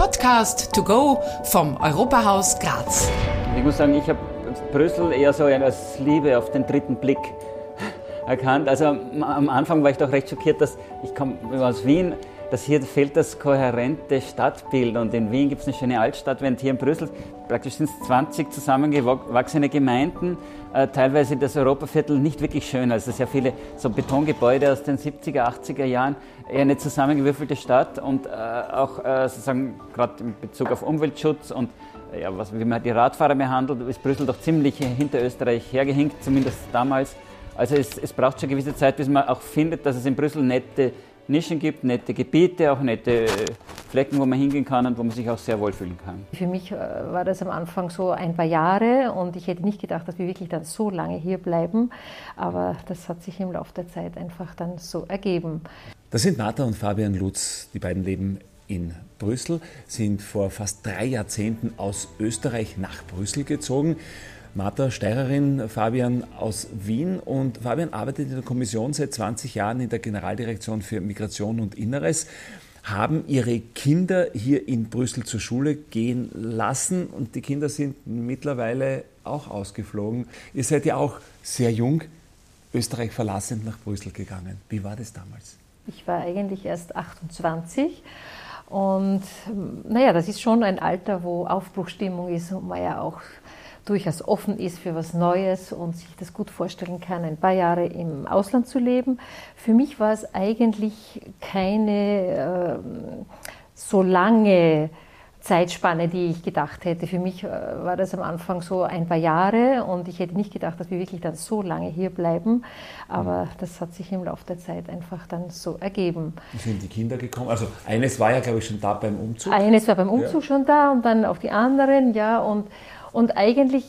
Podcast to go vom Europahaus Graz. Ich muss sagen, ich habe Brüssel eher so als Liebe auf den dritten Blick erkannt. Also am Anfang war ich doch recht schockiert, dass ich komme aus Wien, dass hier fehlt das kohärente Stadtbild. Und in Wien gibt es eine schöne Altstadt, während hier in Brüssel praktisch sind es 20 zusammengewachsene Gemeinden, äh, teilweise das Europaviertel nicht wirklich schön. Also sehr viele so Betongebäude aus den 70er, 80er Jahren, eher eine zusammengewürfelte Stadt und äh, auch äh, sozusagen gerade in Bezug auf Umweltschutz und ja, was, wie man die Radfahrer behandelt, ist Brüssel doch ziemlich hinter Österreich hergehinkt, zumindest damals. Also es, es braucht schon eine gewisse Zeit, bis man auch findet, dass es in Brüssel nette Nischen gibt, nette Gebiete, auch nette Flecken, wo man hingehen kann und wo man sich auch sehr wohlfühlen kann. Für mich äh, war das am Anfang so ein paar Jahre und ich hätte nicht gedacht, dass wir wirklich dann so lange hier bleiben, aber das hat sich im Laufe der Zeit einfach dann so ergeben. Das sind Martha und Fabian Lutz, die beiden leben in Brüssel, sind vor fast drei Jahrzehnten aus Österreich nach Brüssel gezogen. Martha Steirerin, Fabian aus Wien. Und Fabian arbeitet in der Kommission seit 20 Jahren in der Generaldirektion für Migration und Inneres, haben ihre Kinder hier in Brüssel zur Schule gehen lassen und die Kinder sind mittlerweile auch ausgeflogen. Ihr seid ja auch sehr jung Österreich verlassend nach Brüssel gegangen. Wie war das damals? Ich war eigentlich erst 28 und naja, das ist schon ein Alter, wo Aufbruchstimmung ist und man ja auch durchaus offen ist für was Neues und sich das gut vorstellen kann, ein paar Jahre im Ausland zu leben. Für mich war es eigentlich keine äh, so lange Zeitspanne, die ich gedacht hätte. Für mich äh, war das am Anfang so ein paar Jahre und ich hätte nicht gedacht, dass wir wirklich dann so lange hier bleiben. Aber das hat sich im Laufe der Zeit einfach dann so ergeben. Wie sind die Kinder gekommen? Also eines war ja, glaube ich, schon da beim Umzug. Eines war beim Umzug ja. schon da und dann auch die anderen, ja. Und und eigentlich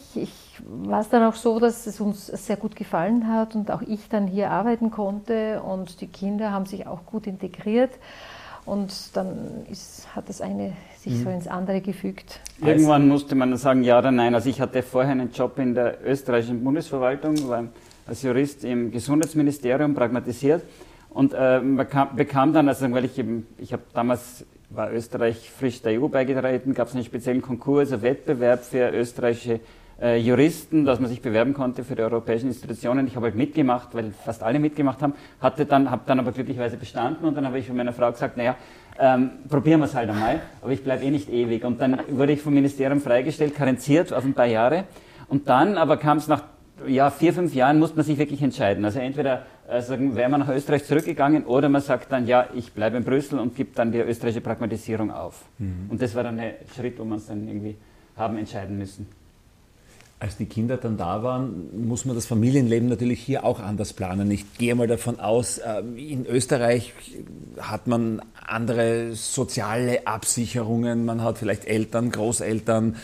war es dann auch so, dass es uns sehr gut gefallen hat und auch ich dann hier arbeiten konnte und die Kinder haben sich auch gut integriert. Und dann ist, hat das eine sich mhm. so ins andere gefügt. Irgendwann musste man sagen ja oder nein. Also ich hatte vorher einen Job in der österreichischen Bundesverwaltung, war als Jurist im Gesundheitsministerium pragmatisiert und äh, bekam, bekam dann, also weil ich eben, ich habe damals war Österreich frisch der EU beigetreten, gab es einen speziellen Konkurs, einen Wettbewerb für österreichische äh, Juristen, dass man sich bewerben konnte für die europäischen Institutionen. Ich habe halt mitgemacht, weil fast alle mitgemacht haben, hatte dann, habe dann aber glücklicherweise bestanden und dann habe ich von meiner Frau gesagt, naja, ähm, probieren wir es halt einmal, aber ich bleibe eh nicht ewig. Und dann wurde ich vom Ministerium freigestellt, karenziert auf ein paar Jahre. Und dann aber kam es nach ja, vier, fünf Jahren, muss man sich wirklich entscheiden. Also entweder sagen, wäre man nach Österreich zurückgegangen oder man sagt dann, ja, ich bleibe in Brüssel und gibt dann die österreichische Pragmatisierung auf. Mhm. Und das war dann der Schritt, wo man es dann irgendwie haben entscheiden müssen. Als die Kinder dann da waren, muss man das Familienleben natürlich hier auch anders planen. Ich gehe mal davon aus, äh, in Österreich hat man andere soziale Absicherungen, man hat vielleicht Eltern, Großeltern.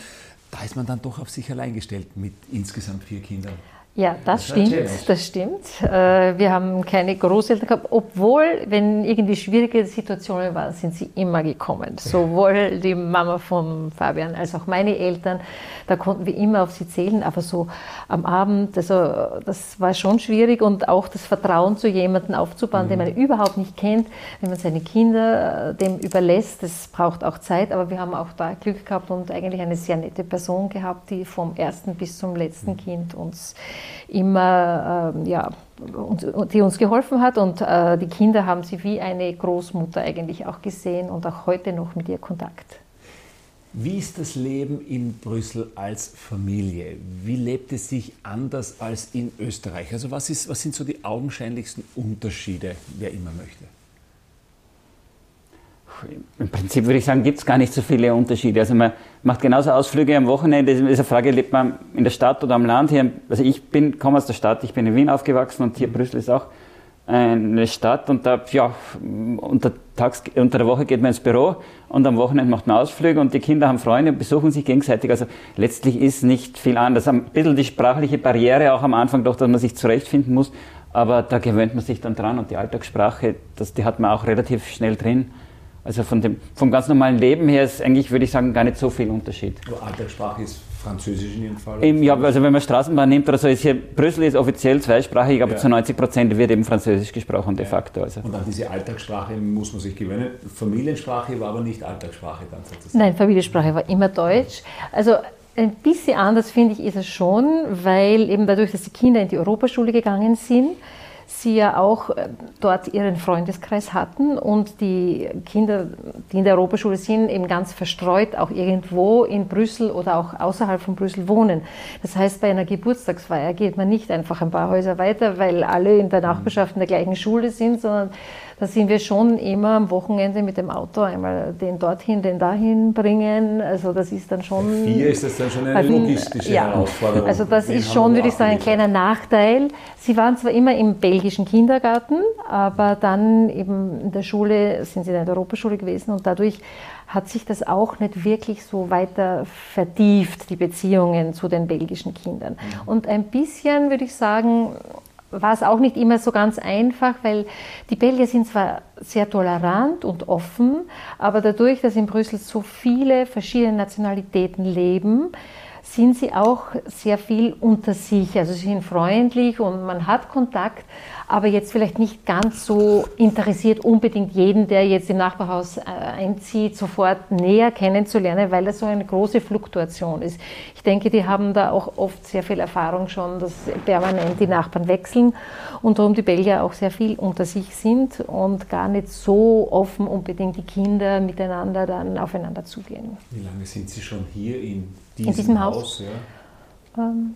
Da ist man dann doch auf sich allein gestellt mit insgesamt vier Kindern. Ja, das, das stimmt, das stimmt. Äh, wir haben keine Großeltern gehabt, obwohl, wenn irgendwie schwierige Situationen waren, sind sie immer gekommen. Sowohl die Mama von Fabian als auch meine Eltern, da konnten wir immer auf sie zählen, aber so am Abend, also das war schon schwierig und auch das Vertrauen zu jemandem aufzubauen, mhm. den man überhaupt nicht kennt, wenn man seine Kinder äh, dem überlässt, das braucht auch Zeit, aber wir haben auch da Glück gehabt und eigentlich eine sehr nette Person gehabt, die vom ersten bis zum letzten mhm. Kind uns immer, äh, ja, uns, die uns geholfen hat. Und äh, die Kinder haben sie wie eine Großmutter eigentlich auch gesehen und auch heute noch mit ihr Kontakt. Wie ist das Leben in Brüssel als Familie? Wie lebt es sich anders als in Österreich? Also was, ist, was sind so die augenscheinlichsten Unterschiede, wer immer möchte? Im Prinzip würde ich sagen, gibt es gar nicht so viele Unterschiede. Also man macht genauso Ausflüge am Wochenende. Das ist eine Frage, lebt man in der Stadt oder am Land? Hier, also ich bin, komme aus der Stadt, ich bin in Wien aufgewachsen und hier Brüssel ist auch eine Stadt und da, ja, unter, Tags, unter der Woche geht man ins Büro und am Wochenende macht man Ausflüge und die Kinder haben Freunde und besuchen sich gegenseitig. Also letztlich ist nicht viel anders. Ein bisschen die sprachliche Barriere auch am Anfang doch, dass man sich zurechtfinden muss, aber da gewöhnt man sich dann dran und die Alltagssprache, das, die hat man auch relativ schnell drin. Also von dem, vom ganz normalen Leben her ist eigentlich, würde ich sagen, gar nicht so viel Unterschied. Aber Alltagssprache ist Französisch in jedem Fall? Eben, ja, also wenn man Straßenbahn nimmt oder so, ist hier, Brüssel ist offiziell zweisprachig, aber ja. zu 90 Prozent wird eben Französisch gesprochen de facto. Also. Und an diese Alltagssprache muss man sich gewöhnen. Familiensprache war aber nicht Alltagssprache dann sozusagen? Nein, Familiensprache war immer Deutsch. Also ein bisschen anders finde ich ist es schon, weil eben dadurch, dass die Kinder in die Europaschule gegangen sind, sie ja auch äh, dort ihren Freundeskreis hatten und die Kinder, die in der Europaschule sind, eben ganz verstreut auch irgendwo in Brüssel oder auch außerhalb von Brüssel wohnen. Das heißt, bei einer Geburtstagsfeier geht man nicht einfach ein paar Häuser weiter, weil alle in der Nachbarschaft in der gleichen Schule sind, sondern da sind wir schon immer am Wochenende mit dem Auto einmal den dorthin, den dahin bringen. Also das ist dann schon. Bei vier ist das dann schon eine logistische ja, Herausforderung. Also das ist schon, würde ich sagen, ein kleiner Nachteil. Sie waren zwar immer im belgischen Kindergarten, aber dann eben in der Schule sind sie in der Europaschule gewesen und dadurch hat sich das auch nicht wirklich so weiter vertieft, die Beziehungen zu den belgischen Kindern. Mhm. Und ein bisschen, würde ich sagen, war es auch nicht immer so ganz einfach, weil die Belgier sind zwar sehr tolerant und offen, aber dadurch, dass in Brüssel so viele verschiedene Nationalitäten leben, sind sie auch sehr viel unter sich. Also sie sind freundlich und man hat Kontakt, aber jetzt vielleicht nicht ganz so interessiert, unbedingt jeden, der jetzt im Nachbarhaus äh, einzieht, sofort näher kennenzulernen, weil das so eine große Fluktuation ist. Ich denke, die haben da auch oft sehr viel Erfahrung schon, dass permanent die Nachbarn wechseln und darum die Belgier auch sehr viel unter sich sind und gar nicht so offen unbedingt die Kinder miteinander dann aufeinander zugehen. Wie lange sind Sie schon hier in diesem, in diesem Haus? Haus ja? ähm,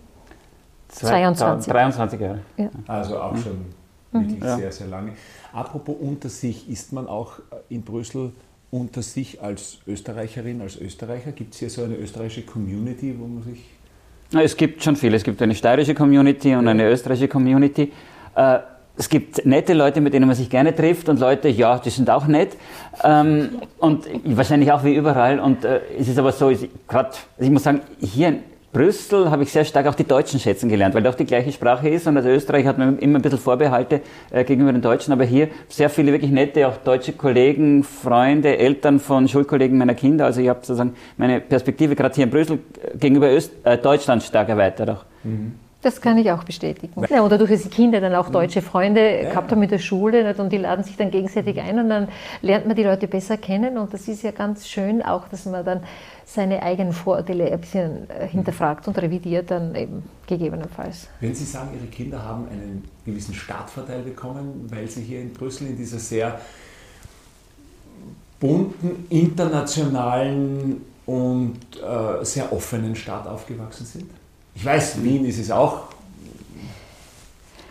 22. 23 Jahre. Ja. Also auch schon wirklich mhm. sehr, sehr lange. Apropos unter sich, ist man auch in Brüssel unter sich als Österreicherin, als Österreicher? Gibt es hier so eine österreichische Community, wo man sich. Es gibt schon viele. Es gibt eine steirische Community und eine österreichische Community. Äh, es gibt nette Leute, mit denen man sich gerne trifft und Leute, ja, die sind auch nett. Ähm, und wahrscheinlich auch wie überall. Und äh, es ist aber so, grad, also ich muss sagen, hier Brüssel habe ich sehr stark auch die Deutschen schätzen gelernt, weil doch die gleiche Sprache ist und als Österreich hat man immer ein bisschen Vorbehalte äh, gegenüber den Deutschen, aber hier sehr viele wirklich nette, auch deutsche Kollegen, Freunde, Eltern von Schulkollegen meiner Kinder. Also ich habe sozusagen meine Perspektive gerade hier in Brüssel äh, gegenüber Öst äh, Deutschland stark erweitert auch. Mhm. Das kann ich auch bestätigen. Ja, und dadurch, dass die Kinder dann auch deutsche Freunde ja. gehabt haben in der Schule nicht? und die laden sich dann gegenseitig ein und dann lernt man die Leute besser kennen und das ist ja ganz schön auch, dass man dann seine eigenen Vorurteile ein bisschen äh, hinterfragt und revidiert dann eben gegebenenfalls. Wenn Sie sagen, Ihre Kinder haben einen gewissen Startvorteil bekommen, weil Sie hier in Brüssel in dieser sehr bunten, internationalen und äh, sehr offenen Stadt aufgewachsen sind? Ich weiß, Wien ist es auch.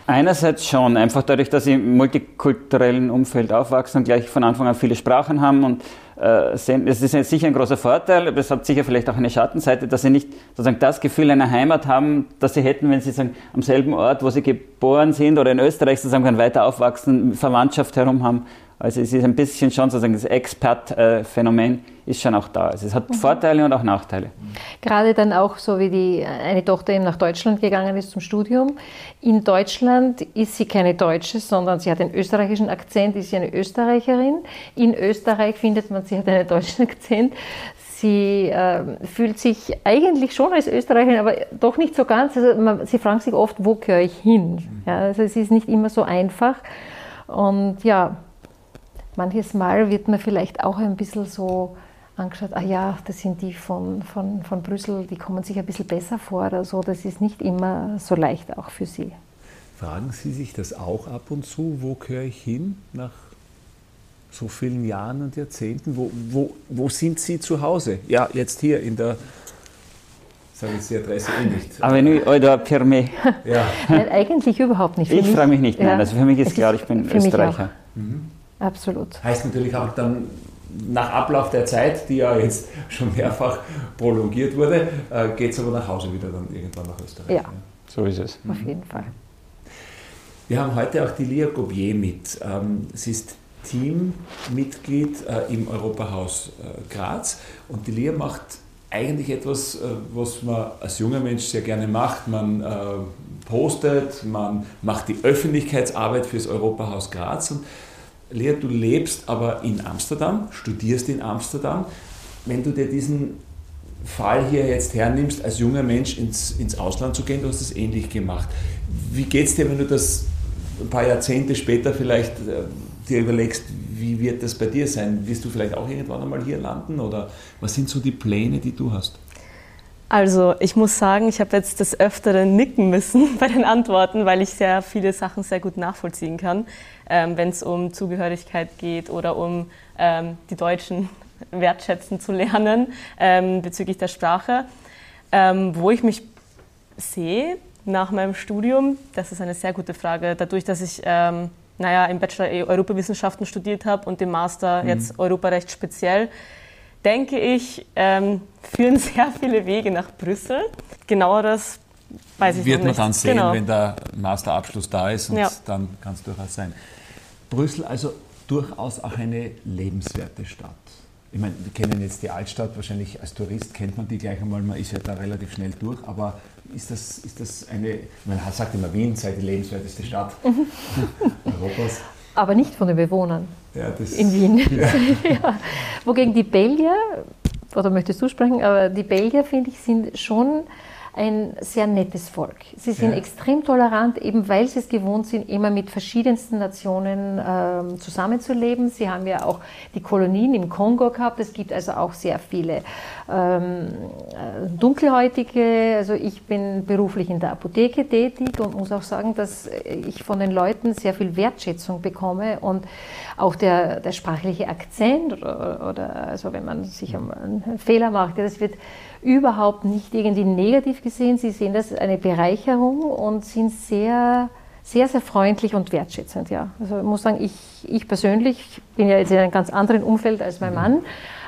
Einerseits schon, einfach dadurch, dass sie im multikulturellen Umfeld aufwachsen und gleich von Anfang an viele Sprachen haben und äh, sehen, es ist sicher ein großer Vorteil, aber es hat sicher vielleicht auch eine Schattenseite, dass sie nicht sozusagen das Gefühl einer Heimat haben, das sie hätten, wenn sie sagen, am selben Ort, wo sie geboren sind oder in Österreich sozusagen weiter aufwachsen, Verwandtschaft herum haben. Also es ist ein bisschen schon sozusagen das Expat-Phänomen ist schon auch da. Also es hat mhm. Vorteile und auch Nachteile. Gerade dann auch so wie die eine Tochter eben nach Deutschland gegangen ist zum Studium. In Deutschland ist sie keine Deutsche, sondern sie hat einen österreichischen Akzent, ist sie eine Österreicherin. In Österreich findet man, sie hat einen deutschen Akzent. Sie äh, fühlt sich eigentlich schon als Österreicherin, aber doch nicht so ganz. Also man, sie fragt sich oft, wo gehöre ich hin? Ja, also es ist nicht immer so einfach. Und ja, manches Mal wird man vielleicht auch ein bisschen so angeschaut, ah ja, das sind die von, von, von Brüssel, die kommen sich ein bisschen besser vor oder so. Das ist nicht immer so leicht auch für sie. Fragen Sie sich das auch ab und zu, wo gehöre ich hin nach so vielen Jahren und Jahrzehnten? Wo, wo, wo sind Sie zu Hause? Ja, jetzt hier in der sage ich die Adresse eh nicht. Avenue Euda Perme. Ja. Nein, eigentlich überhaupt nicht. Für ich frage mich nicht, nein. Ja. Also für mich ist klar, ich bin Österreicher. Mhm. Absolut. Heißt natürlich auch dann nach Ablauf der Zeit, die ja jetzt schon mehrfach prolongiert wurde, äh, geht es aber nach Hause wieder dann irgendwann nach Österreich. Ja, so ist es. Auf jeden Fall. Wir haben heute auch die Lia Gobier mit. Ähm, sie ist Teammitglied äh, im Europahaus äh, Graz und die Lia macht eigentlich etwas, was man als junger Mensch sehr gerne macht. Man postet, man macht die Öffentlichkeitsarbeit fürs Europahaus Graz und Lea, du lebst aber in Amsterdam, studierst in Amsterdam. Wenn du dir diesen Fall hier jetzt hernimmst, als junger Mensch ins, ins Ausland zu gehen, du hast es ähnlich gemacht. Wie geht es dir, wenn du das ein paar Jahrzehnte später vielleicht äh, dir überlegst, wie wird das bei dir sein? Wirst du vielleicht auch irgendwann einmal hier landen oder was sind so die Pläne, die du hast? Also ich muss sagen, ich habe jetzt des Öfteren nicken müssen bei den Antworten, weil ich sehr viele Sachen sehr gut nachvollziehen kann, ähm, wenn es um Zugehörigkeit geht oder um ähm, die Deutschen wertschätzen zu lernen ähm, bezüglich der Sprache. Ähm, wo ich mich sehe nach meinem Studium, das ist eine sehr gute Frage. Dadurch, dass ich ähm, naja, im Bachelor eh Europawissenschaften studiert habe und im Master mhm. jetzt Europarecht speziell, denke ich, ähm, führen sehr viele Wege nach Brüssel. Genaueres weiß ich Wird noch nicht. Wird man dann sehen, genau. wenn der Masterabschluss da ist und ja. dann kann es durchaus sein. Brüssel also durchaus auch eine lebenswerte Stadt. Ich meine, wir kennen jetzt die Altstadt, wahrscheinlich als Tourist kennt man die gleich einmal, man ist ja da relativ schnell durch, aber ist das, ist das eine, man sagt immer, Wien sei die lebenswerteste Stadt Europas. Aber nicht von den Bewohnern ja, in Wien. Ja. Wogegen die Belgier, oder möchtest du sprechen, aber die Belgier, finde ich, sind schon ein sehr nettes Volk. Sie sind ja. extrem tolerant, eben weil sie es gewohnt sind, immer mit verschiedensten Nationen ähm, zusammenzuleben. Sie haben ja auch die Kolonien im Kongo gehabt. Es gibt also auch sehr viele ähm, äh, Dunkelhäutige. Also ich bin beruflich in der Apotheke tätig und muss auch sagen, dass ich von den Leuten sehr viel Wertschätzung bekomme und auch der, der sprachliche Akzent oder, oder also wenn man sich einen Fehler macht, das wird überhaupt nicht irgendwie negativ gesehen. Sie sehen das als eine Bereicherung und sind sehr, sehr, sehr freundlich und wertschätzend. Ja. Also ich muss sagen, ich, ich persönlich bin ja jetzt in einem ganz anderen Umfeld als mein mhm. Mann,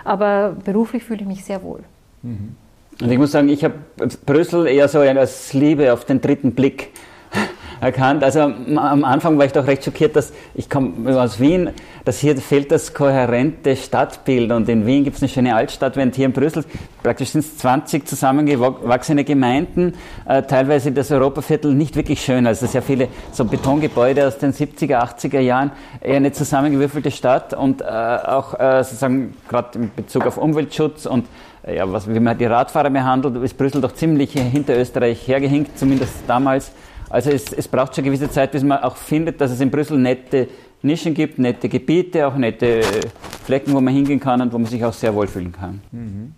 aber beruflich fühle ich mich sehr wohl. Mhm. Und ich muss sagen, ich habe Brüssel eher so als Liebe auf den dritten Blick erkannt. Also am Anfang war ich doch recht schockiert, dass ich komme aus Wien, dass hier fehlt das kohärente Stadtbild und in Wien gibt es eine schöne Altstadt, während hier in Brüssel praktisch sind es 20 zusammengewachsene Gemeinden, äh, teilweise das Europaviertel nicht wirklich schön, also sehr viele so Betongebäude aus den 70er, 80er Jahren, eher eine zusammengewürfelte Stadt und äh, auch äh, sozusagen gerade in Bezug auf Umweltschutz und ja, was, wie man die Radfahrer behandelt, ist Brüssel doch ziemlich hinter Österreich hergehinkt, zumindest damals. Also es, es braucht schon eine gewisse Zeit, bis man auch findet, dass es in Brüssel nette Nischen gibt, nette Gebiete, auch nette Flecken, wo man hingehen kann und wo man sich auch sehr wohlfühlen kann. Mhm.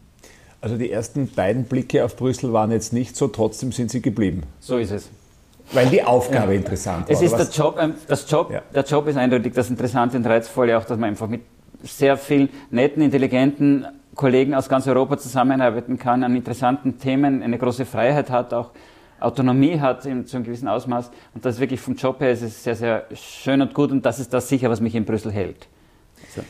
Also die ersten beiden Blicke auf Brüssel waren jetzt nicht so, trotzdem sind sie geblieben. So ist es. Weil die Aufgabe ja. interessant war. Es ist der Job, ähm, das Job, ja. der Job ist eindeutig das Interessante und Reizvolle, auch dass man einfach mit sehr vielen netten, intelligenten Kollegen aus ganz Europa zusammenarbeiten kann, an interessanten Themen eine große Freiheit hat, auch Autonomie hat in, zu einem gewissen Ausmaß. Und das wirklich vom Job her ist es sehr, sehr schön und gut und das ist das sicher, was mich in Brüssel hält. So.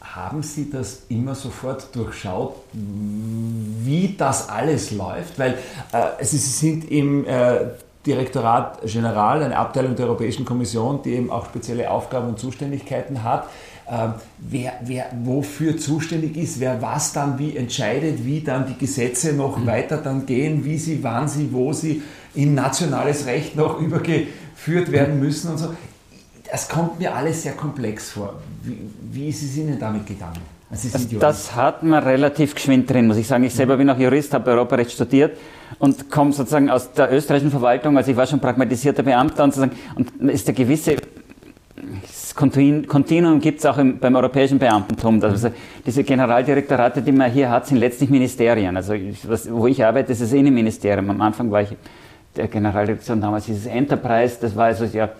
Haben Sie das immer sofort durchschaut, wie das alles läuft? Weil äh, Sie sind im äh, Direktorat General, eine Abteilung der Europäischen Kommission, die eben auch spezielle Aufgaben und Zuständigkeiten hat. Ähm, wer, wer wofür zuständig ist, wer was dann wie entscheidet, wie dann die Gesetze noch mhm. weiter dann gehen, wie sie, wann sie, wo sie in nationales Recht noch übergeführt werden müssen und so. Das kommt mir alles sehr komplex vor. Wie, wie ist es Ihnen damit gegangen? Also das, das hat man relativ geschwind drin, muss ich sagen. Ich selber bin auch Jurist, habe Europarecht studiert und komme sozusagen aus der österreichischen Verwaltung, also ich war schon pragmatisierter Beamter und, sozusagen, und ist der gewisse das Kontinuum gibt es auch im, beim europäischen Beamtentum. Also diese Generaldirektorate, die man hier hat, sind letztlich Ministerien. Also was, wo ich arbeite, ist das Innenministerium. Am Anfang war ich der Generaldirektion damals dieses Enterprise, das war also ja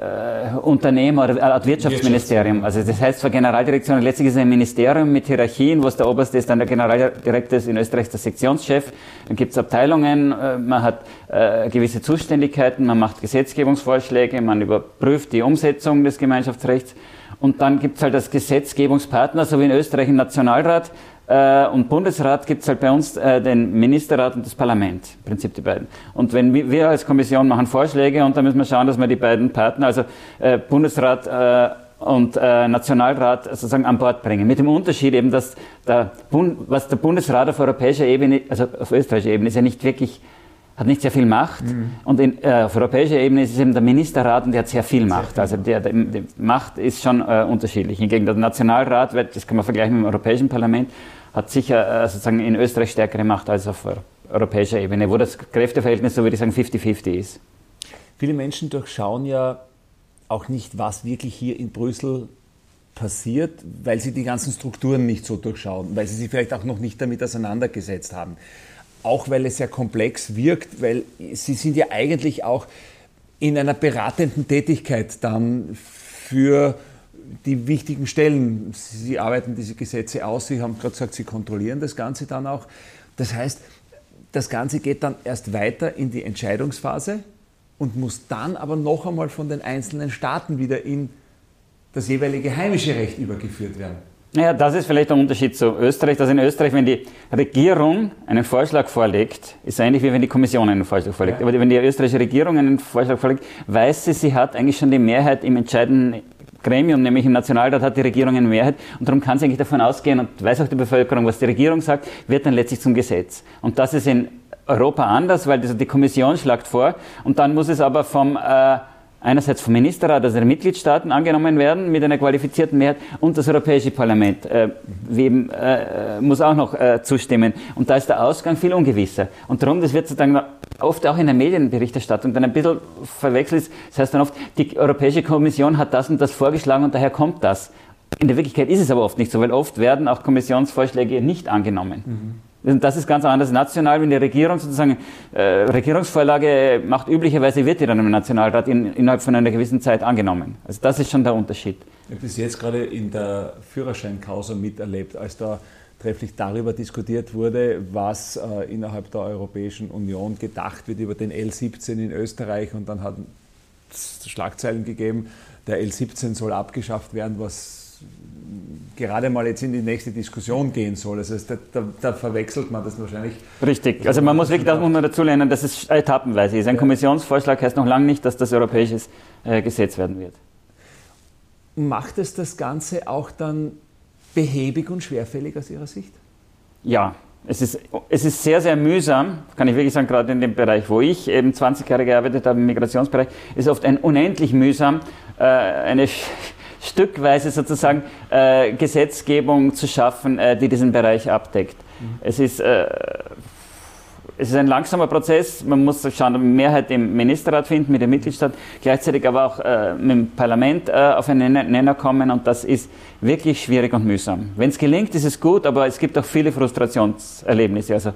äh, Unternehmer oder Art Wirtschaftsministerium. Also das heißt zwar Generaldirektion, letztlich ist es ein Ministerium mit Hierarchien, wo es der Oberste ist, dann der Generaldirektor ist in Österreich der Sektionschef. Dann gibt es Abteilungen, äh, man hat äh, gewisse Zuständigkeiten, man macht Gesetzgebungsvorschläge, man überprüft die Umsetzung des Gemeinschaftsrechts. Und dann gibt es halt als Gesetzgebungspartner, so wie in Österreich im Nationalrat, äh, und Bundesrat gibt es halt bei uns äh, den Ministerrat und das Parlament, im Prinzip die beiden. Und wenn wir, wir als Kommission machen Vorschläge und dann müssen wir schauen, dass wir die beiden Partner, also äh, Bundesrat äh, und äh, Nationalrat sozusagen an Bord bringen. Mit dem Unterschied eben, dass der Bund, was der Bundesrat auf europäischer Ebene, also auf österreichischer Ebene, ist ja nicht wirklich hat nicht sehr viel Macht. Mhm. Und in, äh, auf europäischer Ebene ist es eben der Ministerrat und der hat sehr viel Macht. Also der, der, die Macht ist schon äh, unterschiedlich. Hingegen der Nationalrat, das kann man vergleichen mit dem Europäischen Parlament, hat sicher äh, sozusagen in Österreich stärkere Macht als auf europäischer Ebene, wo das Kräfteverhältnis, so würde ich sagen, 50-50 ist. Viele Menschen durchschauen ja auch nicht, was wirklich hier in Brüssel passiert, weil sie die ganzen Strukturen nicht so durchschauen, weil sie sich vielleicht auch noch nicht damit auseinandergesetzt haben auch weil es sehr komplex wirkt, weil Sie sind ja eigentlich auch in einer beratenden Tätigkeit dann für die wichtigen Stellen. Sie arbeiten diese Gesetze aus, Sie haben gerade gesagt, Sie kontrollieren das Ganze dann auch. Das heißt, das Ganze geht dann erst weiter in die Entscheidungsphase und muss dann aber noch einmal von den einzelnen Staaten wieder in das jeweilige heimische Recht übergeführt werden. Naja, das ist vielleicht der Unterschied zu Österreich, dass in Österreich, wenn die Regierung einen Vorschlag vorlegt, ist ähnlich wie wenn die Kommission einen Vorschlag vorlegt. Ja. Aber wenn die österreichische Regierung einen Vorschlag vorlegt, weiß sie, sie hat eigentlich schon die Mehrheit im entscheidenden Gremium, nämlich im Nationalrat hat die Regierung eine Mehrheit und darum kann sie eigentlich davon ausgehen und weiß auch die Bevölkerung, was die Regierung sagt, wird dann letztlich zum Gesetz. Und das ist in Europa anders, weil die Kommission schlagt vor und dann muss es aber vom äh, einerseits vom Ministerrat, also der Mitgliedstaaten angenommen werden mit einer qualifizierten Mehrheit und das Europäische Parlament äh, wem, äh, muss auch noch äh, zustimmen. Und da ist der Ausgang viel ungewisser. Und darum, das wird sozusagen oft auch in der Medienberichterstattung dann ein bisschen verwechselt. Das heißt dann oft, die Europäische Kommission hat das und das vorgeschlagen und daher kommt das. In der Wirklichkeit ist es aber oft nicht so, weil oft werden auch Kommissionsvorschläge nicht angenommen. Mhm. Das ist ganz anders national, wenn die Regierung sozusagen äh, Regierungsvorlage macht, üblicherweise wird die dann im Nationalrat in, innerhalb von einer gewissen Zeit angenommen. Also das ist schon der Unterschied. Ich habe bis jetzt gerade in der Führerscheinkausa miterlebt, als da trefflich darüber diskutiert wurde, was äh, innerhalb der Europäischen Union gedacht wird über den L17 in Österreich und dann hat es Schlagzeilen gegeben, der L17 soll abgeschafft werden, was gerade mal jetzt in die nächste Diskussion gehen soll. Also da, da, da, verwechselt man das wahrscheinlich. Richtig. Also man muss wirklich, das muss man dazu lernen, dass es etappenweise ist. Ein Kommissionsvorschlag heißt noch lange nicht, dass das europäisches äh, Gesetz werden wird. Macht es das Ganze auch dann behäbig und schwerfällig aus Ihrer Sicht? Ja, es ist, es ist sehr, sehr mühsam, kann ich wirklich sagen, gerade in dem Bereich, wo ich eben 20 Jahre gearbeitet habe, im Migrationsbereich, ist oft ein unendlich mühsam, äh, eine stückweise sozusagen äh, Gesetzgebung zu schaffen, äh, die diesen Bereich abdeckt. Mhm. Es ist äh, es ist ein langsamer Prozess. Man muss schauen, eine Mehrheit im Ministerrat finden, mit dem Mitgliedstaat, gleichzeitig aber auch äh, mit dem Parlament äh, auf einen Nenner kommen und das ist wirklich schwierig und mühsam. Wenn es gelingt, ist es gut, aber es gibt auch viele Frustrationserlebnisse. Also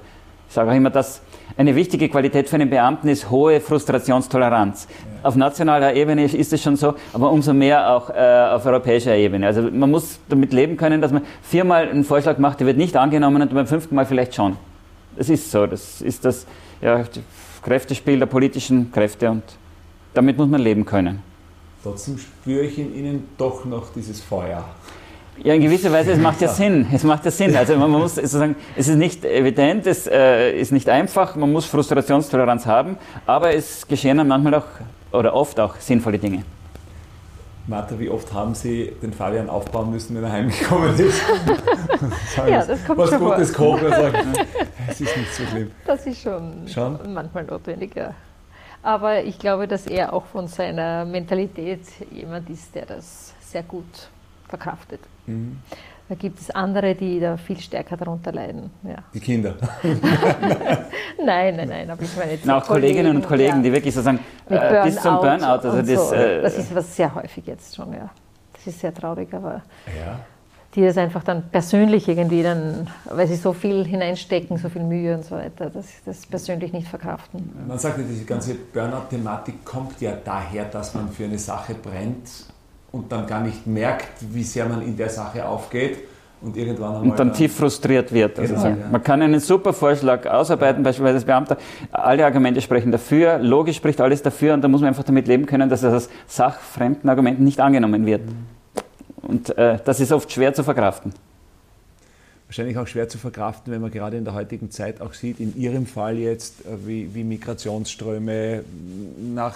ich sage auch immer, dass eine wichtige Qualität für einen Beamten ist hohe Frustrationstoleranz. Ja. Auf nationaler Ebene ist es schon so, aber umso mehr auch äh, auf europäischer Ebene. Also man muss damit leben können, dass man viermal einen Vorschlag macht, der wird nicht angenommen und beim fünften Mal vielleicht schon. Das ist so. Das ist das ja, Kräftespiel der politischen Kräfte und damit muss man leben können. Trotzdem spüre ich in Ihnen doch noch dieses Feuer. Ja, in gewisser Weise, es macht ja Sinn. Es macht ja Sinn. Also man muss sozusagen, es ist nicht evident, es äh, ist nicht einfach, man muss Frustrationstoleranz haben, aber es geschehen dann manchmal auch oder oft auch sinnvolle Dinge. Martha, wie oft haben Sie den Fabian aufbauen müssen, wenn er heimgekommen ist? ja, das kommt was schon Gutes kochen und sagen, es ist nicht so schlimm. Das ist schon, schon? manchmal notwendig, ja. Aber ich glaube, dass er auch von seiner Mentalität jemand ist, der das sehr gut verkraftet. Mhm. Da gibt es andere, die da viel stärker darunter leiden. Ja. Die Kinder? nein, nein, nein, aber ich meine jetzt auch Kolleginnen und Kollegen, ja. die wirklich sozusagen äh, bis zum Burnout. Also das, so. äh, das ist was sehr häufig jetzt schon, ja. Das ist sehr traurig, aber ja. die das einfach dann persönlich irgendwie dann, weil sie so viel hineinstecken, so viel Mühe und so weiter, dass sie das persönlich nicht verkraften. Man sagt ja, diese ganze Burnout-Thematik kommt ja daher, dass man für eine Sache brennt und dann gar nicht merkt, wie sehr man in der Sache aufgeht und irgendwann einmal. Und dann, dann tief frustriert wird. Also genau, ja. Man kann einen super Vorschlag ausarbeiten, ja. beispielsweise als Beamter. Alle Argumente sprechen dafür, logisch spricht alles dafür und da muss man einfach damit leben können, dass das sachfremden Argumenten nicht angenommen wird. Mhm. Und äh, das ist oft schwer zu verkraften. Wahrscheinlich auch schwer zu verkraften, wenn man gerade in der heutigen Zeit auch sieht, in Ihrem Fall jetzt, äh, wie, wie Migrationsströme nach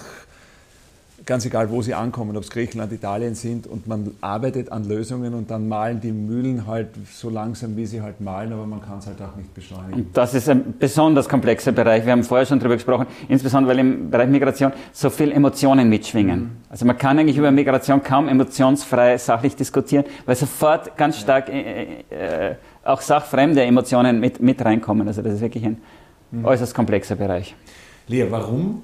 ganz egal, wo sie ankommen, ob es Griechenland, Italien sind, und man arbeitet an Lösungen und dann malen die Mühlen halt so langsam, wie sie halt malen, aber man kann es halt auch nicht beschleunigen. Und das ist ein besonders komplexer Bereich. Wir haben vorher schon darüber gesprochen, insbesondere weil im Bereich Migration so viel Emotionen mitschwingen. Mhm. Also man kann eigentlich über Migration kaum emotionsfrei sachlich diskutieren, weil sofort ganz stark äh, äh, auch sachfremde Emotionen mit, mit reinkommen. Also das ist wirklich ein mhm. äußerst komplexer Bereich. Lea, warum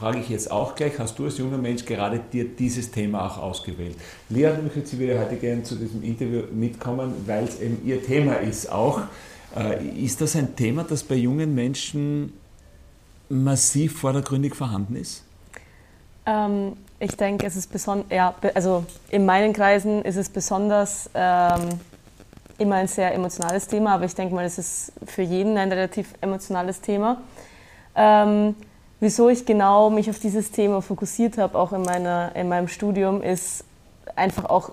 frage ich jetzt auch gleich, hast du als junger Mensch gerade dir dieses Thema auch ausgewählt? Lea möchte Sie wieder heute gerne zu diesem Interview mitkommen, weil es eben Ihr Thema ist auch. Äh, ist das ein Thema, das bei jungen Menschen massiv vordergründig vorhanden ist? Ähm, ich denke, es ist besonders, ja, also in meinen Kreisen ist es besonders ähm, immer ein sehr emotionales Thema, aber ich denke mal, es ist für jeden ein relativ emotionales Thema. Ähm, wieso ich genau mich auf dieses Thema fokussiert habe, auch in, meiner, in meinem Studium, ist einfach auch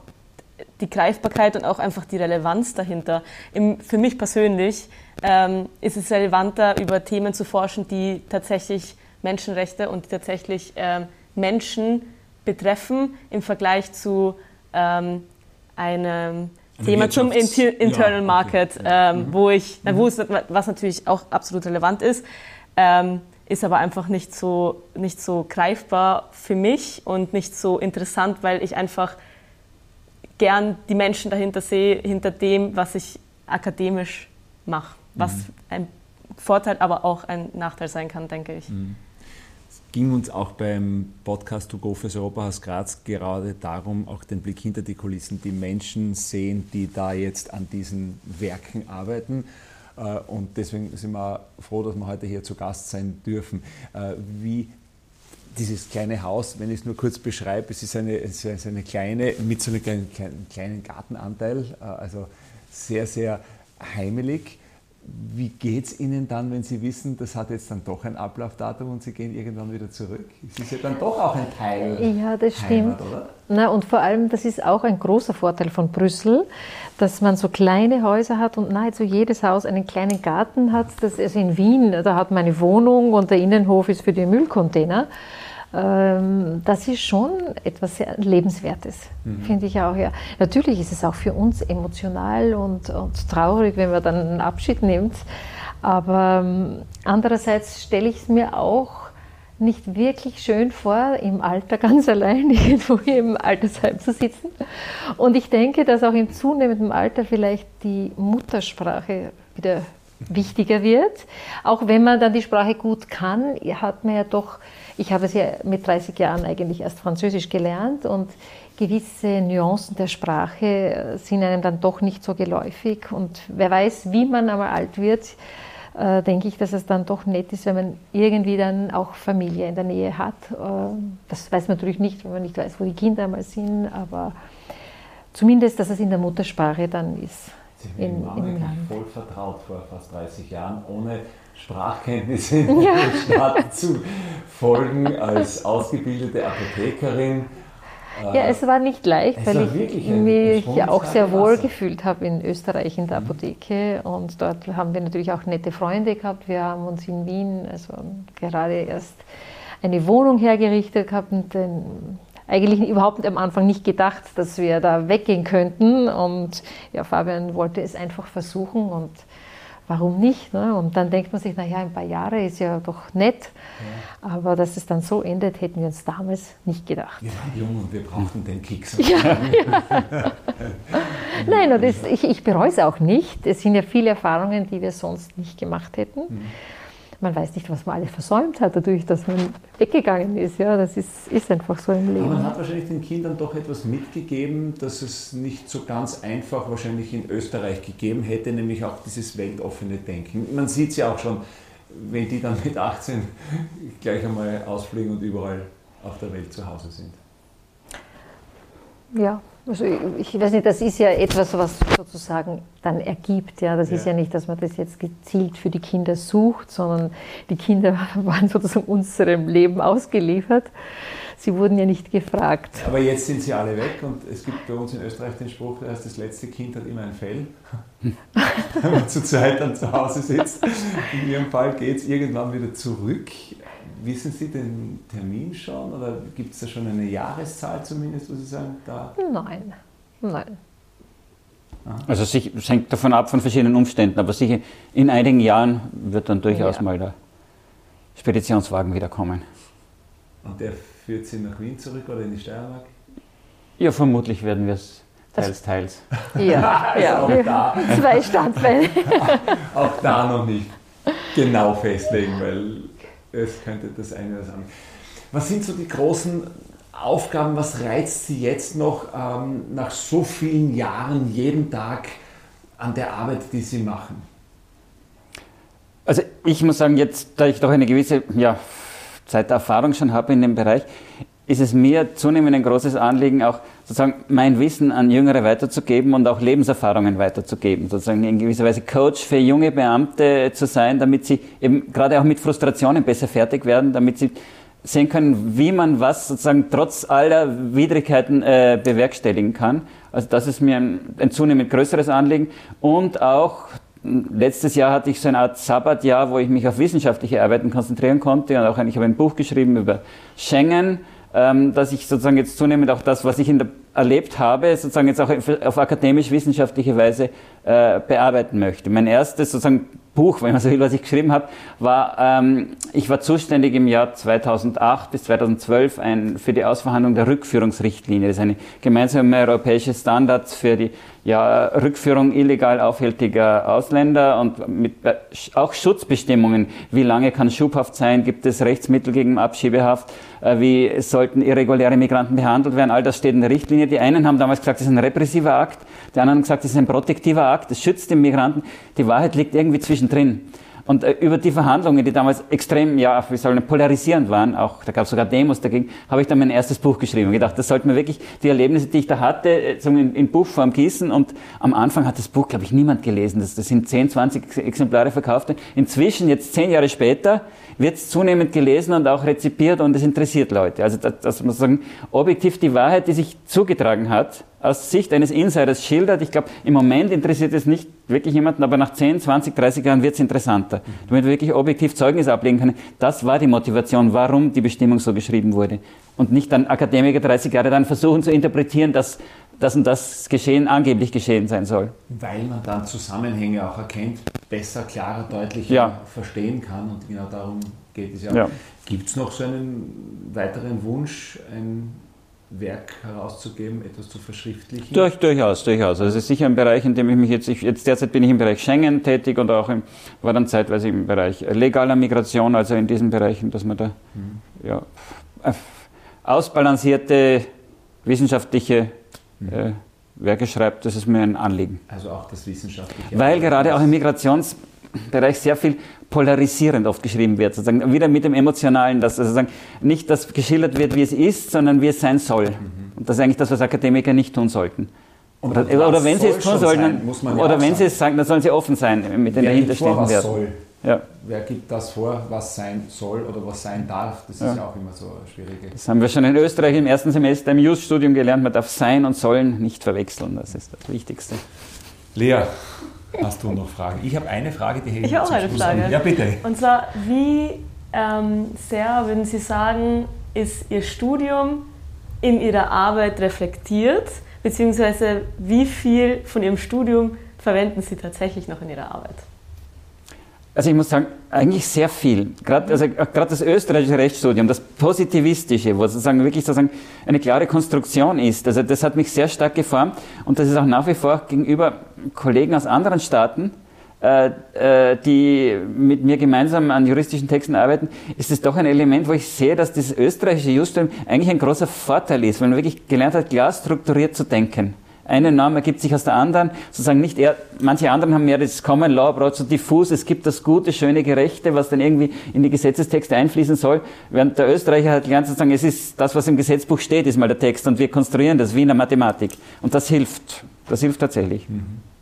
die Greifbarkeit und auch einfach die Relevanz dahinter. Im, für mich persönlich ähm, ist es relevanter, über Themen zu forschen, die tatsächlich Menschenrechte und tatsächlich ähm, Menschen betreffen im Vergleich zu ähm, einem Thema zum Inter Internal ja, okay. Market, ähm, mhm. wo ich, mhm. wo es, was natürlich auch absolut relevant ist. Ist aber einfach nicht so, nicht so greifbar für mich und nicht so interessant, weil ich einfach gern die Menschen dahinter sehe, hinter dem, was ich akademisch mache. Was mhm. ein Vorteil, aber auch ein Nachteil sein kann, denke ich. Mhm. Es ging uns auch beim Podcast To Go fürs Europahaus Graz gerade darum, auch den Blick hinter die Kulissen, die Menschen sehen, die da jetzt an diesen Werken arbeiten und deswegen sind wir froh, dass wir heute hier zu Gast sein dürfen. Äh, wie dieses kleine Haus, wenn ich es nur kurz beschreibe, es ist eine, es ist eine kleine, mit so einem kleinen, kleinen Gartenanteil, äh, also sehr, sehr heimelig. Wie geht es Ihnen dann, wenn Sie wissen, das hat jetzt dann doch ein Ablaufdatum und Sie gehen irgendwann wieder zurück? Es ist ja dann doch auch ein Teil. Ja, das Heimat, stimmt. Oder? Na, und vor allem, das ist auch ein großer Vorteil von Brüssel, dass man so kleine Häuser hat und nahezu jedes Haus einen kleinen Garten hat. Das ist in Wien, da hat man eine Wohnung und der Innenhof ist für die Müllcontainer. Ähm, das ist schon etwas sehr Lebenswertes, mhm. finde ich auch. Ja. Natürlich ist es auch für uns emotional und, und traurig, wenn man dann einen Abschied nimmt. Aber ähm, andererseits stelle ich es mir auch nicht wirklich schön vor, im Alter ganz allein irgendwo hier im Altersheim zu sitzen. Und ich denke, dass auch im zunehmenden Alter vielleicht die Muttersprache wieder wichtiger wird. Auch wenn man dann die Sprache gut kann, hat man ja doch ich habe es ja mit 30 Jahren eigentlich erst Französisch gelernt und gewisse Nuancen der Sprache sind einem dann doch nicht so geläufig. Und wer weiß, wie man einmal alt wird, äh, denke ich, dass es dann doch nett ist, wenn man irgendwie dann auch Familie in der Nähe hat. Äh, das weiß man natürlich nicht, wenn man nicht weiß, wo die Kinder einmal sind, aber zumindest, dass es in der Muttersprache dann ist. Sie haben in, Land. voll vertraut vor fast 30 Jahren, ohne Sprachkenntnisse in ja. der Stadt zu folgen als ausgebildete Apothekerin. Ja, es war nicht leicht, weil ich mich ja auch sehr wohl gefühlt habe in Österreich in der mhm. Apotheke und dort haben wir natürlich auch nette Freunde gehabt. Wir haben uns in Wien also gerade erst eine Wohnung hergerichtet gehabt und den, eigentlich überhaupt am Anfang nicht gedacht, dass wir da weggehen könnten und ja, Fabian wollte es einfach versuchen und warum nicht? Ne? Und dann denkt man sich, naja, ein paar Jahre ist ja doch nett. Ja. Aber dass es dann so endet, hätten wir uns damals nicht gedacht. Wir waren jung und wir brauchten den Keks. Ja, ja. Nein, und das, ich, ich bereue es auch nicht. Es sind ja viele Erfahrungen, die wir sonst nicht gemacht hätten. Mhm man weiß nicht, was man alles versäumt hat, dadurch, dass man weggegangen ist. Ja, das ist, ist einfach so im Leben. Aber man hat wahrscheinlich den Kindern doch etwas mitgegeben, das es nicht so ganz einfach wahrscheinlich in Österreich gegeben hätte, nämlich auch dieses weltoffene Denken. Man sieht es ja auch schon, wenn die dann mit 18 gleich einmal ausfliegen und überall auf der Welt zu Hause sind. Ja, also ich weiß nicht, das ist ja etwas, was sozusagen dann ergibt. Ja, das ja. ist ja nicht, dass man das jetzt gezielt für die Kinder sucht, sondern die Kinder waren sozusagen unserem Leben ausgeliefert. Sie wurden ja nicht gefragt. Aber jetzt sind sie alle weg und es gibt bei uns in Österreich den Spruch, dass das letzte Kind hat immer ein Fell. Wenn man zu zweit dann zu Hause sitzt. In Ihrem Fall geht es irgendwann wieder zurück. Wissen Sie den Termin schon oder gibt es da schon eine Jahreszahl zumindest, wo Sie sagen, da? Nein, nein. Also es hängt davon ab von verschiedenen Umständen, aber sicher in einigen Jahren wird dann durchaus ja. mal der Speditionswagen wiederkommen. Und der führt Sie nach Wien zurück oder in die Steiermark? Ja, vermutlich werden wir es teils, teils. Ja, ja. auch da, zwei Standbeine. auch da noch nicht genau festlegen, weil es könnte das eine oder das andere. Was sind so die großen Aufgaben, was reizt Sie jetzt noch ähm, nach so vielen Jahren jeden Tag an der Arbeit, die Sie machen? Also ich muss sagen, jetzt, da ich doch eine gewisse ja, Zeit Erfahrung schon habe in dem Bereich, ist es mir zunehmend ein großes Anliegen, auch sozusagen mein Wissen an Jüngere weiterzugeben und auch Lebenserfahrungen weiterzugeben. Sozusagen in gewisser Weise Coach für junge Beamte zu sein, damit sie eben gerade auch mit Frustrationen besser fertig werden, damit sie sehen können, wie man was sozusagen trotz aller Widrigkeiten äh, bewerkstelligen kann. Also das ist mir ein, ein zunehmend größeres Anliegen. Und auch letztes Jahr hatte ich so eine Art Sabbatjahr, wo ich mich auf wissenschaftliche Arbeiten konzentrieren konnte. Und auch ich habe ein Buch geschrieben über Schengen, dass ich sozusagen jetzt zunehmend auch das, was ich der, erlebt habe, sozusagen jetzt auch auf akademisch-wissenschaftliche Weise äh, bearbeiten möchte. Mein erstes sozusagen Buch, wenn man so will, was ich geschrieben habe, war, ähm, ich war zuständig im Jahr 2008 bis 2012 ein, für die Ausverhandlung der Rückführungsrichtlinie. Das ist eine gemeinsame europäische Standards für die ja, Rückführung illegal aufhältiger Ausländer und mit äh, auch Schutzbestimmungen. Wie lange kann Schubhaft sein? Gibt es Rechtsmittel gegen Abschiebehaft? Äh, wie sollten irreguläre Migranten behandelt werden? All das steht in der Richtlinie. Die einen haben damals gesagt, das ist ein repressiver Akt. Die anderen haben gesagt, das ist ein protektiver Akt. Das schützt den Migranten. Die Wahrheit liegt irgendwie zwischen zwischendrin. Und äh, über die Verhandlungen, die damals extrem, ja, wie soll man, polarisierend waren, auch, da gab es sogar Demos dagegen, habe ich dann mein erstes Buch geschrieben und gedacht, das sollte mir wirklich die Erlebnisse, die ich da hatte, äh, in, in Buchform gießen. Und am Anfang hat das Buch, glaube ich, niemand gelesen. Das, das sind 10, 20 Exemplare verkauft. Inzwischen, jetzt zehn Jahre später, wird es zunehmend gelesen und auch rezipiert und es interessiert Leute. Also, dass, dass man sagen, objektiv die Wahrheit, die sich zugetragen hat, aus Sicht eines Insiders schildert. Ich glaube, im Moment interessiert es nicht wirklich jemanden, aber nach 10, 20, 30 Jahren wird es interessanter. Damit wir wirklich objektiv Zeugnis ablegen können. Das war die Motivation, warum die Bestimmung so geschrieben wurde. Und nicht dann Akademiker 30 Jahre dann versuchen zu interpretieren, dass das und das Geschehen angeblich geschehen sein soll. Weil man dann Zusammenhänge auch erkennt, besser, klarer, deutlicher ja. verstehen kann. Und genau darum geht es ja. ja. Gibt es noch so einen weiteren Wunsch, ein Werk herauszugeben, etwas zu verschriftlichen? Durch, durchaus, durchaus. Also es ist sicher ein Bereich, in dem ich mich jetzt, ich, jetzt derzeit bin ich im Bereich Schengen tätig und auch im, war dann zeitweise im Bereich legaler Migration, also in diesen Bereichen, dass man da mhm. ja, ausbalancierte wissenschaftliche mhm. äh, Werke schreibt, das ist mir ein Anliegen. Also auch das Wissenschaftliche. Weil gerade auch im Migrationsbereich sehr viel polarisierend oft geschrieben wird, sozusagen wieder mit dem Emotionalen, dass also sozusagen nicht das geschildert wird, wie es ist, sondern wie es sein soll. Mhm. Und das ist eigentlich das, was Akademiker nicht tun sollten. Oder, oder, wenn sie es tun sollten, dann, oder wenn sagen. sie es sagen, dann sollen sie offen sein mit den dahinterstehenden Werten. Ja. Wer gibt das vor, was sein soll oder was sein darf? Das ist ja, auch immer so schwierig. Das haben wir schon in Österreich im ersten Semester im Just-Studium gelernt. Man darf sein und sollen nicht verwechseln. Das ist das Wichtigste. Lea, Hast du noch Fragen? Ich habe eine Frage, die hätte ich habe auch eine Frage. An. Ja, bitte. Und zwar, wie ähm, sehr würden Sie sagen, ist Ihr Studium in Ihrer Arbeit reflektiert? Beziehungsweise wie viel von Ihrem Studium verwenden Sie tatsächlich noch in Ihrer Arbeit? Also ich muss sagen, eigentlich sehr viel. Gerade also, gerade das österreichische Rechtsstudium, das Positivistische, wo sozusagen wirklich sozusagen eine klare Konstruktion ist, also das hat mich sehr stark geformt und das ist auch nach wie vor gegenüber Kollegen aus anderen Staaten, äh, äh, die mit mir gemeinsam an juristischen Texten arbeiten, ist es doch ein Element, wo ich sehe, dass das österreichische Justum eigentlich ein großer Vorteil ist, weil man wirklich gelernt hat, klar strukturiert zu denken. Eine Norm ergibt sich aus der anderen. Sozusagen nicht eher, manche anderen haben mehr das Common Law Approach, so diffus, es gibt das Gute, schöne, Gerechte, was dann irgendwie in die Gesetzestexte einfließen soll. Während der Österreicher hat gelernt sozusagen, es ist das, was im Gesetzbuch steht, ist mal der Text und wir konstruieren das wie in der Mathematik. Und das hilft. Das hilft tatsächlich. Mhm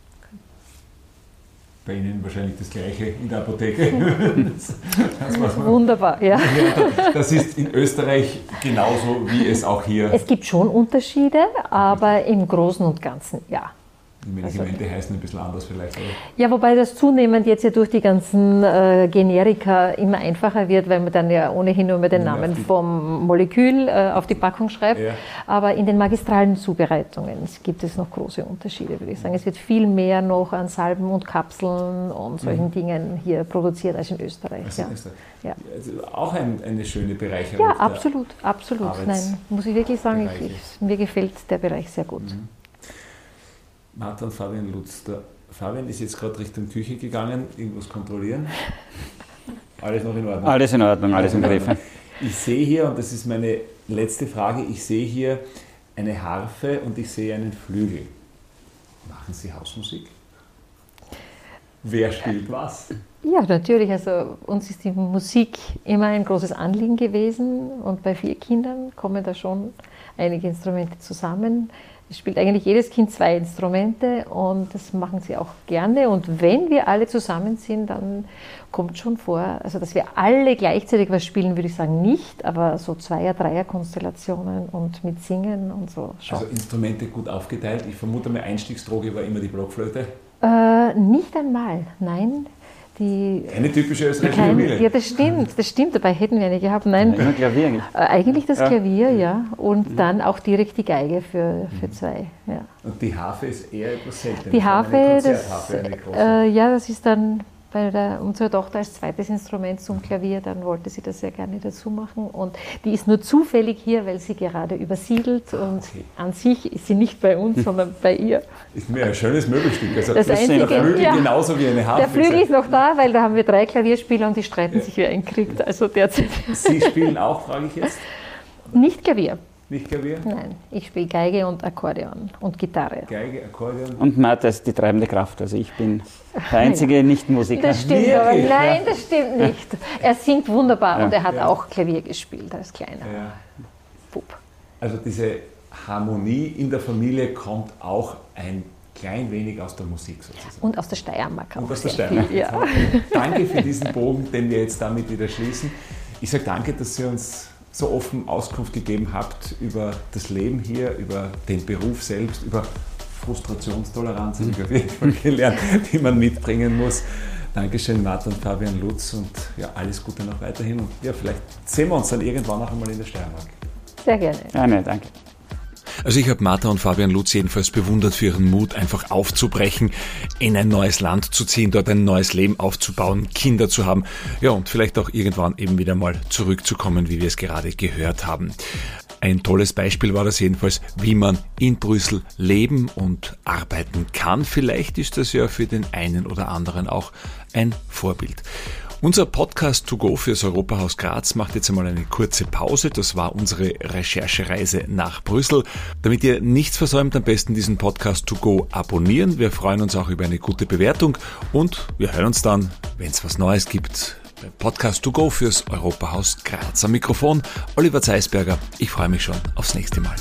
bei Ihnen wahrscheinlich das Gleiche in der Apotheke. das, das Wunderbar, ja. Das ist in Österreich genauso wie es auch hier. Es gibt schon Unterschiede, aber im Großen und Ganzen ja. Die Medikamente also, heißen ein bisschen anders vielleicht, oder? Ja, wobei das zunehmend jetzt ja durch die ganzen äh, Generika immer einfacher wird, weil man dann ja ohnehin nur mehr den Namen vom Molekül äh, auf die Packung schreibt. Ja. Aber in den magistralen Zubereitungen gibt es noch große Unterschiede, würde ich sagen. Es wird viel mehr noch an Salben und Kapseln und solchen mhm. Dingen hier produziert als in Österreich. Also ja. ja. Also auch ein, eine schöne Bereicherung. Ja, absolut, absolut. Nein, muss ich wirklich sagen, ich, ich, mir gefällt der Bereich sehr gut. Mhm. Martha und Fabian Lutz. Der Fabian ist jetzt gerade Richtung Küche gegangen, irgendwas kontrollieren. Alles noch in Ordnung? Alles in Ordnung, alles im Griff. Ich sehe hier, und das ist meine letzte Frage, ich sehe hier eine Harfe und ich sehe einen Flügel. Machen Sie Hausmusik? Wer spielt was? Ja, natürlich. Also uns ist die Musik immer ein großes Anliegen gewesen und bei vier Kindern kommen da schon einige Instrumente zusammen. Es spielt eigentlich jedes Kind zwei Instrumente und das machen sie auch gerne. Und wenn wir alle zusammen sind, dann kommt schon vor, also dass wir alle gleichzeitig was spielen, würde ich sagen nicht, aber so Zweier-, Dreier-Konstellationen und mit Singen und so schon. Also Instrumente gut aufgeteilt. Ich vermute, meine Einstiegsdroge war immer die Blockflöte. Äh, nicht einmal, nein. Die, Eine typische österreichische Familie. Ja, das stimmt, das stimmt. Dabei hätten wir eine gehabt. Nein, ja, Klavier eigentlich. Äh, eigentlich das ja. Klavier, ja. Und mhm. dann auch direkt die Geige für, für mhm. zwei. Ja. Und die Harfe ist eher etwas seltener. Die Harfe, das, äh, ja, das ist dann bei der, unsere Tochter als zweites Instrument zum Klavier, dann wollte sie das sehr gerne dazu machen. Und die ist nur zufällig hier, weil sie gerade übersiedelt und okay. an sich ist sie nicht bei uns, sondern bei ihr. Ist mir ein schönes Möbelstück. Also das, das einzige, der Flügel ja, genauso wie eine Harfe. Der Flügel ist noch da, weil da haben wir drei Klavierspieler und die streiten ja. sich, wer einen kriegt. Also derzeit. Sie spielen auch, frage ich jetzt? Nicht Klavier. Nicht Klavier? Nein, ich spiele Geige und Akkordeon und Gitarre. Geige, Akkordeon. Und Martha ist die treibende Kraft. Also ich bin der einzige Nicht-Musiker. Das stimmt aber, nein, das stimmt nicht. Er singt wunderbar ja. und er hat ja. auch Klavier gespielt als kleiner ja. Bub. Also diese Harmonie in der Familie kommt auch ein klein wenig aus der Musik sozusagen. Und aus der Steiermark auch. Und aus der Steiermark. Ja. Danke für diesen Bogen, den wir jetzt damit wieder schließen. Ich sage danke, dass Sie uns so offen Auskunft gegeben habt über das Leben hier, über den Beruf selbst, über Frustrationstoleranz, habe ich auf jeden Fall gelernt, die man mitbringen muss. Dankeschön, Martin und Fabian Lutz und ja, alles Gute noch weiterhin. Und ja, vielleicht sehen wir uns dann irgendwann auch einmal in der Steiermark. Sehr gerne. Gerne, danke. Also ich habe Martha und Fabian Lutz jedenfalls bewundert für ihren Mut, einfach aufzubrechen, in ein neues Land zu ziehen, dort ein neues Leben aufzubauen, Kinder zu haben, ja und vielleicht auch irgendwann eben wieder mal zurückzukommen, wie wir es gerade gehört haben. Ein tolles Beispiel war das jedenfalls, wie man in Brüssel leben und arbeiten kann. Vielleicht ist das ja für den einen oder anderen auch ein Vorbild. Unser Podcast To Go fürs Europahaus Graz macht jetzt einmal eine kurze Pause. Das war unsere Recherchereise nach Brüssel. Damit ihr nichts versäumt, am besten diesen Podcast To Go abonnieren. Wir freuen uns auch über eine gute Bewertung und wir hören uns dann, wenn es was Neues gibt, beim Podcast To Go fürs Europahaus Graz. Am Mikrofon Oliver Zeisberger. Ich freue mich schon aufs nächste Mal.